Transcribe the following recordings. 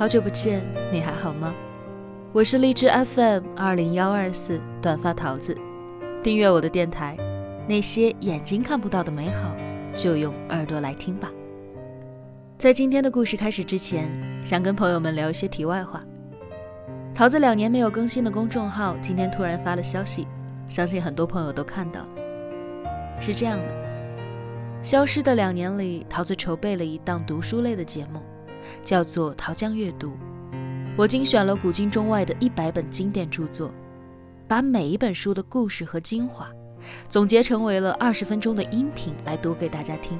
好久不见，你还好吗？我是荔枝 FM 二零幺二四短发桃子，订阅我的电台，那些眼睛看不到的美好，就用耳朵来听吧。在今天的故事开始之前，想跟朋友们聊一些题外话。桃子两年没有更新的公众号，今天突然发了消息，相信很多朋友都看到了。是这样的，消失的两年里，桃子筹备了一档读书类的节目。叫做桃江阅读，我精选了古今中外的一百本经典著作，把每一本书的故事和精华总结成为了二十分钟的音频来读给大家听。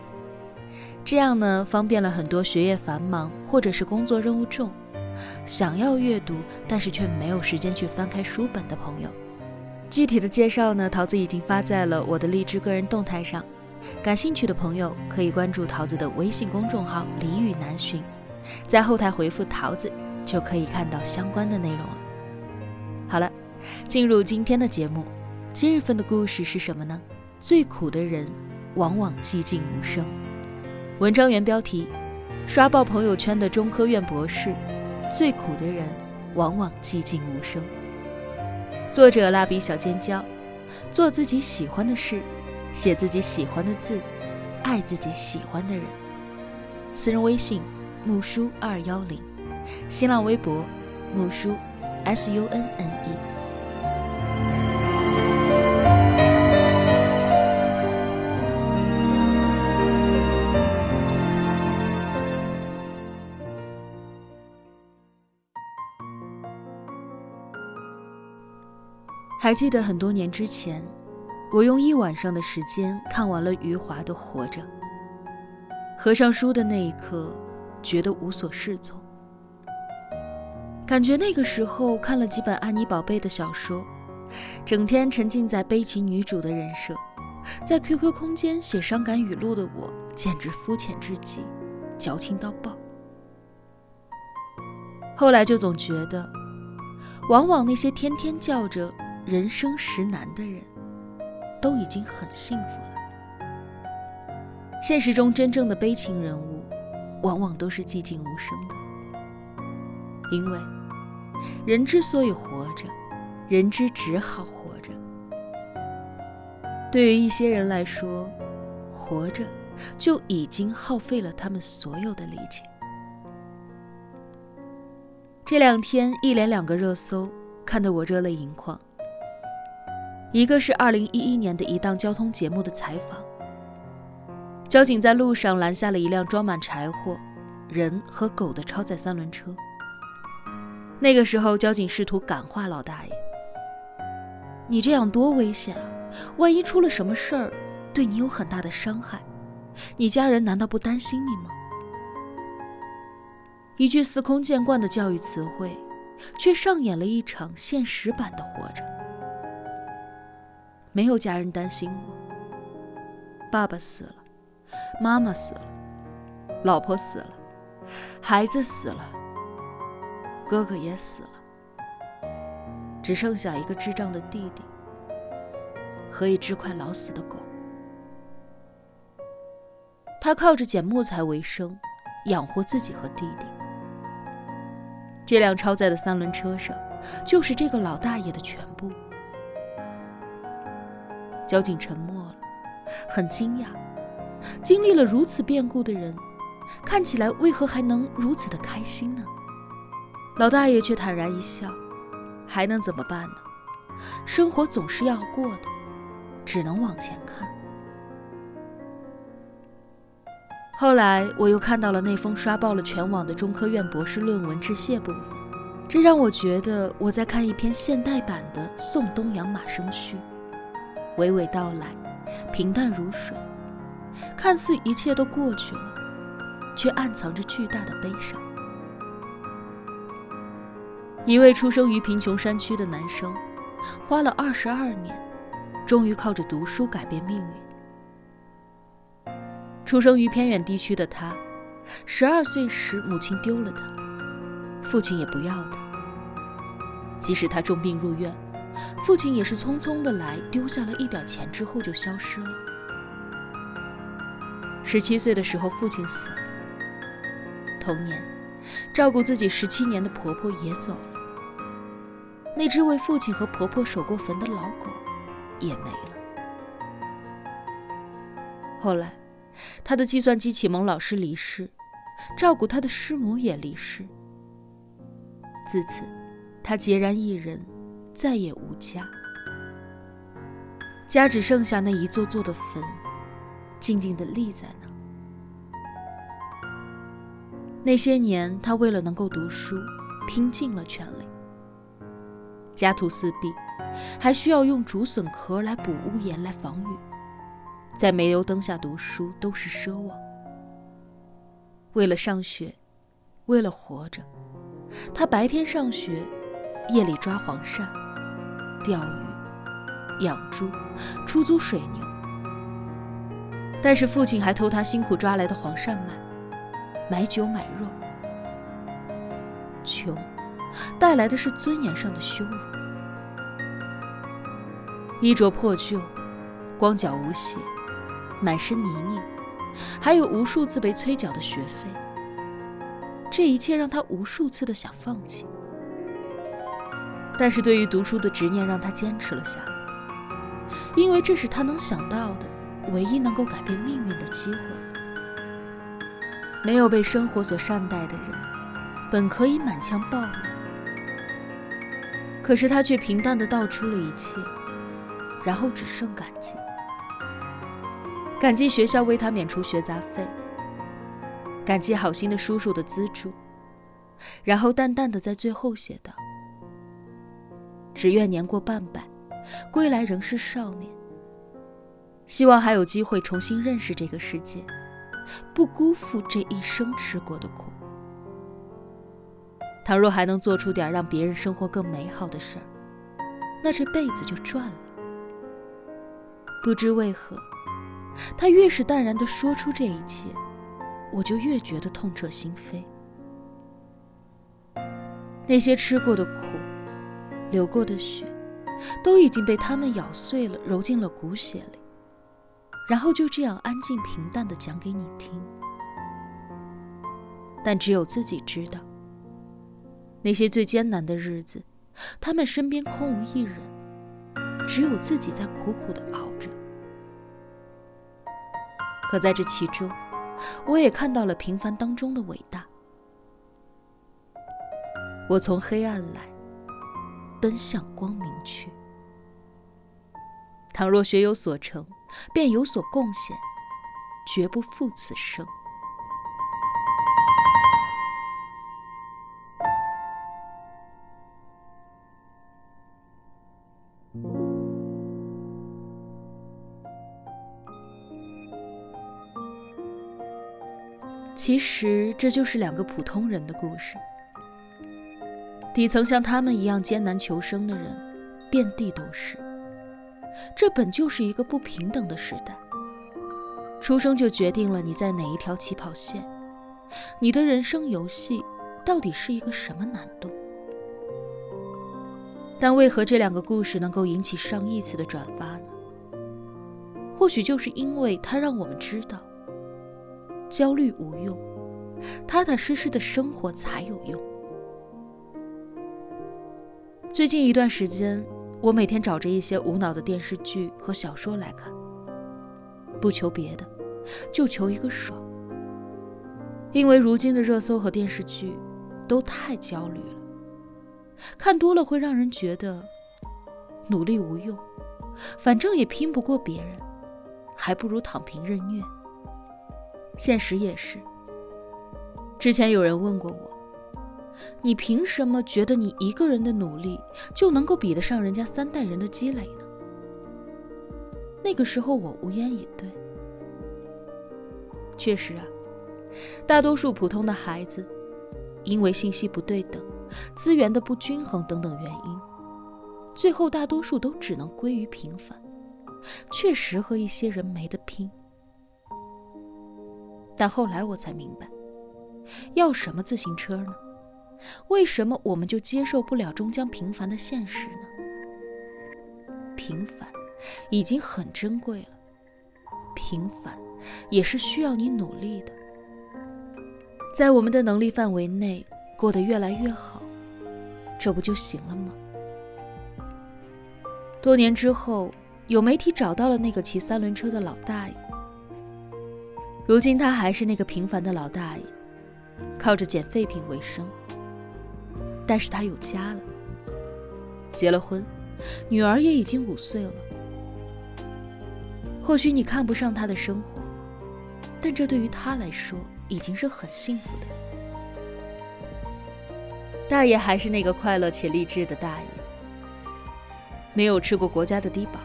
这样呢，方便了很多学业繁忙或者是工作任务重，想要阅读但是却没有时间去翻开书本的朋友。具体的介绍呢，桃子已经发在了我的荔枝个人动态上，感兴趣的朋友可以关注桃子的微信公众号“俚语难寻”。在后台回复“桃子”，就可以看到相关的内容了。好了，进入今天的节目。今日份的故事是什么呢？最苦的人，往往寂静无声。文章原标题：刷爆朋友圈的中科院博士，最苦的人，往往寂静无声。作者：蜡笔小尖椒。做自己喜欢的事，写自己喜欢的字，爱自己喜欢的人。私人微信。木叔二幺零，新浪微博木叔 S U N N E。还记得很多年之前，我用一晚上的时间看完了余华的《活着》，合上书的那一刻。觉得无所适从，感觉那个时候看了几本安妮宝贝的小说，整天沉浸在悲情女主的人设，在 QQ 空间写伤感语录的我，简直肤浅至极，矫情到爆。后来就总觉得，往往那些天天叫着“人生实难”的人，都已经很幸福了。现实中真正的悲情人物。往往都是寂静无声的，因为人之所以活着，人之只好活着。对于一些人来说，活着就已经耗费了他们所有的力气。这两天一连两个热搜，看得我热泪盈眶。一个是二零一一年的一档交通节目的采访。交警在路上拦下了一辆装满柴火、人和狗的超载三轮车。那个时候，交警试图感化老大爷：“你这样多危险啊！万一出了什么事儿，对你有很大的伤害，你家人难道不担心你吗？”一句司空见惯的教育词汇，却上演了一场现实版的活着。没有家人担心我，爸爸死了。妈妈死了，老婆死了，孩子死了，哥哥也死了，只剩下一个智障的弟弟和一只快老死的狗。他靠着捡木材为生，养活自己和弟弟。这辆超载的三轮车上，就是这个老大爷的全部。交警沉默了，很惊讶。经历了如此变故的人，看起来为何还能如此的开心呢？老大爷却坦然一笑，还能怎么办呢？生活总是要过的，只能往前看。后来我又看到了那封刷爆了全网的中科院博士论文致谢部分，这让我觉得我在看一篇现代版的《送东阳马生序》，娓娓道来，平淡如水。看似一切都过去了，却暗藏着巨大的悲伤。一位出生于贫穷山区的男生，花了二十二年，终于靠着读书改变命运。出生于偏远地区的他，十二岁时母亲丢了他，父亲也不要他。即使他重病入院，父亲也是匆匆的来，丢下了一点钱之后就消失了。十七岁的时候，父亲死了。同年，照顾自己十七年的婆婆也走了。那只为父亲和婆婆守过坟的老狗也没了。后来，他的计算机启蒙老师离世，照顾他的师母也离世。自此，他孑然一人，再也无家。家只剩下那一座座的坟，静静地立在那儿。那些年，他为了能够读书，拼尽了全力。家徒四壁，还需要用竹笋壳来补屋檐来防雨，在煤油灯下读书都是奢望。为了上学，为了活着，他白天上学，夜里抓黄鳝、钓鱼、养猪、出租水牛。但是父亲还偷他辛苦抓来的黄鳝卖，买酒买肉。穷，带来的是尊严上的羞辱。衣着破旧，光脚无鞋，满身泥泞，还有无数次被催缴的学费。这一切让他无数次的想放弃，但是对于读书的执念让他坚持了下来，因为这是他能想到的。唯一能够改变命运的机会。没有被生活所善待的人，本可以满腔抱怨，可是他却平淡的道出了一切。然后只剩感激，感激学校为他免除学杂费，感激好心的叔叔的资助，然后淡淡的在最后写道：“只愿年过半百，归来仍是少年。希望还有机会重新认识这个世界，不辜负这一生吃过的苦。倘若还能做出点让别人生活更美好的事儿，那这辈子就赚了。”不知为何，他越是淡然地说出这一切，我就越觉得痛彻心扉。那些吃过的苦，流过的血，都已经被他们咬碎了，揉进了骨血里，然后就这样安静平淡地讲给你听。但只有自己知道，那些最艰难的日子，他们身边空无一人，只有自己在苦苦地熬着。可在这其中，我也看到了平凡当中的伟大。我从黑暗来，奔向光明去。倘若学有所成，便有所贡献，绝不负此生。其实这就是两个普通人的故事。底层像他们一样艰难求生的人，遍地都是。这本就是一个不平等的时代。出生就决定了你在哪一条起跑线，你的人生游戏到底是一个什么难度？但为何这两个故事能够引起上亿次的转发呢？或许就是因为它让我们知道。焦虑无用，踏踏实实的生活才有用。最近一段时间，我每天找着一些无脑的电视剧和小说来看，不求别的，就求一个爽。因为如今的热搜和电视剧都太焦虑了，看多了会让人觉得努力无用，反正也拼不过别人，还不如躺平认虐。现实也是。之前有人问过我：“你凭什么觉得你一个人的努力就能够比得上人家三代人的积累呢？”那个时候我无言以对。确实啊，大多数普通的孩子，因为信息不对等、资源的不均衡等等原因，最后大多数都只能归于平凡，确实和一些人没得拼。但后来我才明白，要什么自行车呢？为什么我们就接受不了终将平凡的现实呢？平凡已经很珍贵了，平凡也是需要你努力的。在我们的能力范围内过得越来越好，这不就行了吗？多年之后，有媒体找到了那个骑三轮车的老大爷。如今他还是那个平凡的老大爷，靠着捡废品为生。但是他有家了，结了婚，女儿也已经五岁了。或许你看不上他的生活，但这对于他来说已经是很幸福的。大爷还是那个快乐且励志的大爷，没有吃过国家的低保，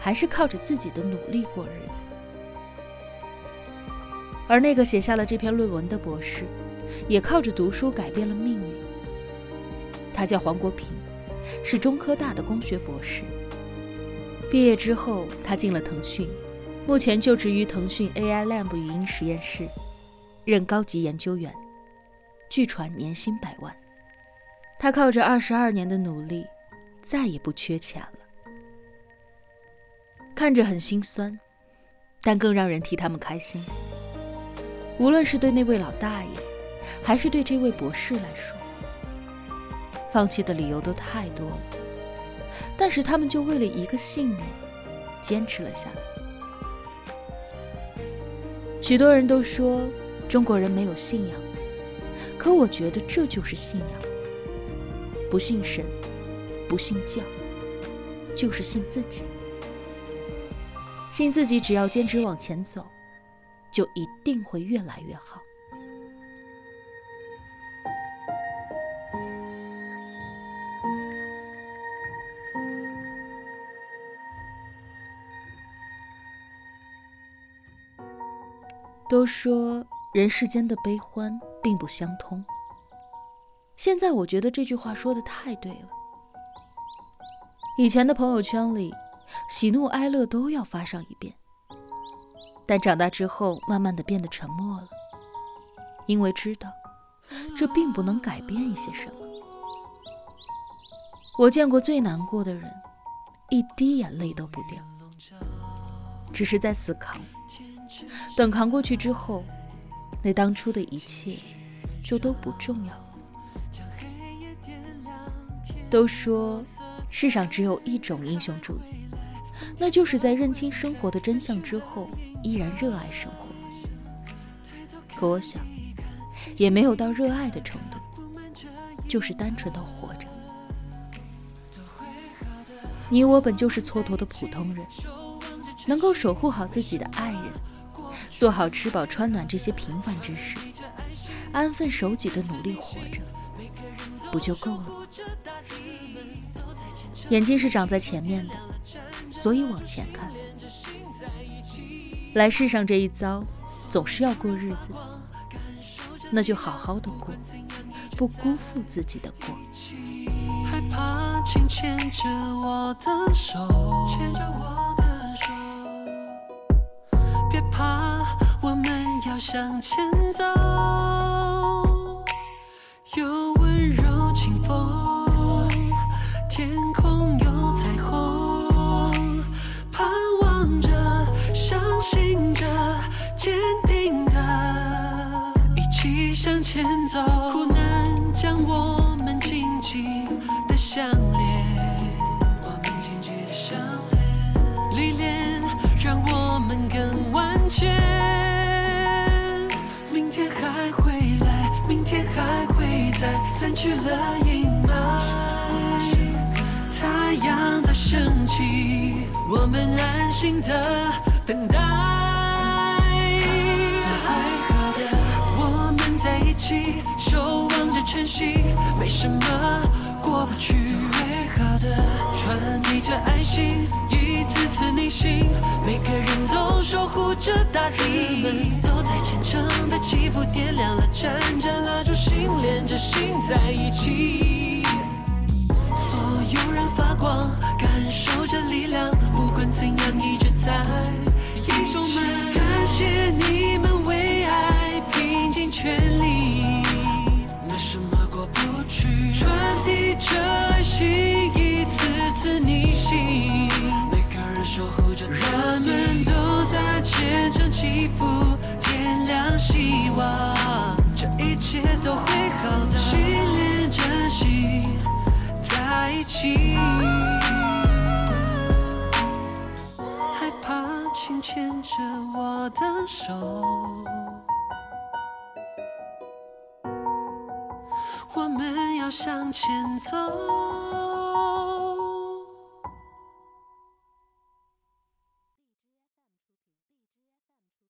还是靠着自己的努力过日子。而那个写下了这篇论文的博士，也靠着读书改变了命运。他叫黄国平，是中科大的工学博士。毕业之后，他进了腾讯，目前就职于腾讯 AI Lab 语音实验室，任高级研究员，据传年薪百万。他靠着二十二年的努力，再也不缺钱了。看着很心酸，但更让人替他们开心。无论是对那位老大爷，还是对这位博士来说，放弃的理由都太多了。但是他们就为了一个信念，坚持了下来。许多人都说中国人没有信仰，可我觉得这就是信仰。不信神，不信教，就是信自己。信自己，只要坚持往前走。就一定会越来越好。都说人世间的悲欢并不相通，现在我觉得这句话说的太对了。以前的朋友圈里，喜怒哀乐都要发上一遍。但长大之后，慢慢的变得沉默了，因为知道这并不能改变一些什么。我见过最难过的人，一滴眼泪都不掉，只是在死扛。等扛过去之后，那当初的一切就都不重要了。都说世上只有一种英雄主义，那就是在认清生活的真相之后。依然热爱生活，可我想，也没有到热爱的程度，就是单纯的活着。你我本就是蹉跎的普通人，能够守护好自己的爱人，做好吃饱穿暖这些平凡之事，安分守己的努力活着，不就够了？眼睛是长在前面的，所以往前看。来世上这一遭，总是要过日子，那就好好的过，不辜负自己的过。害怕，请牵着我的手，要向前走。散去了阴霾。太阳在升起，我们安心的。等待，最好的，我们在一起，守望着晨曦，没什么过不去。最好的，传递着爱心，一次次逆行，每个人都守护着大地。们都在虔诚的祈福，点亮，心连着心在一起。所有人发光，感受着力量，不管怎样，一直在。英雄们，感谢你们为爱拼尽全力，没什么过不去。传递着爱心，一次次逆行，每个人守护着人们都在虔诚祈福，点亮希望。起，害怕请牵着我的手，我们要向前走。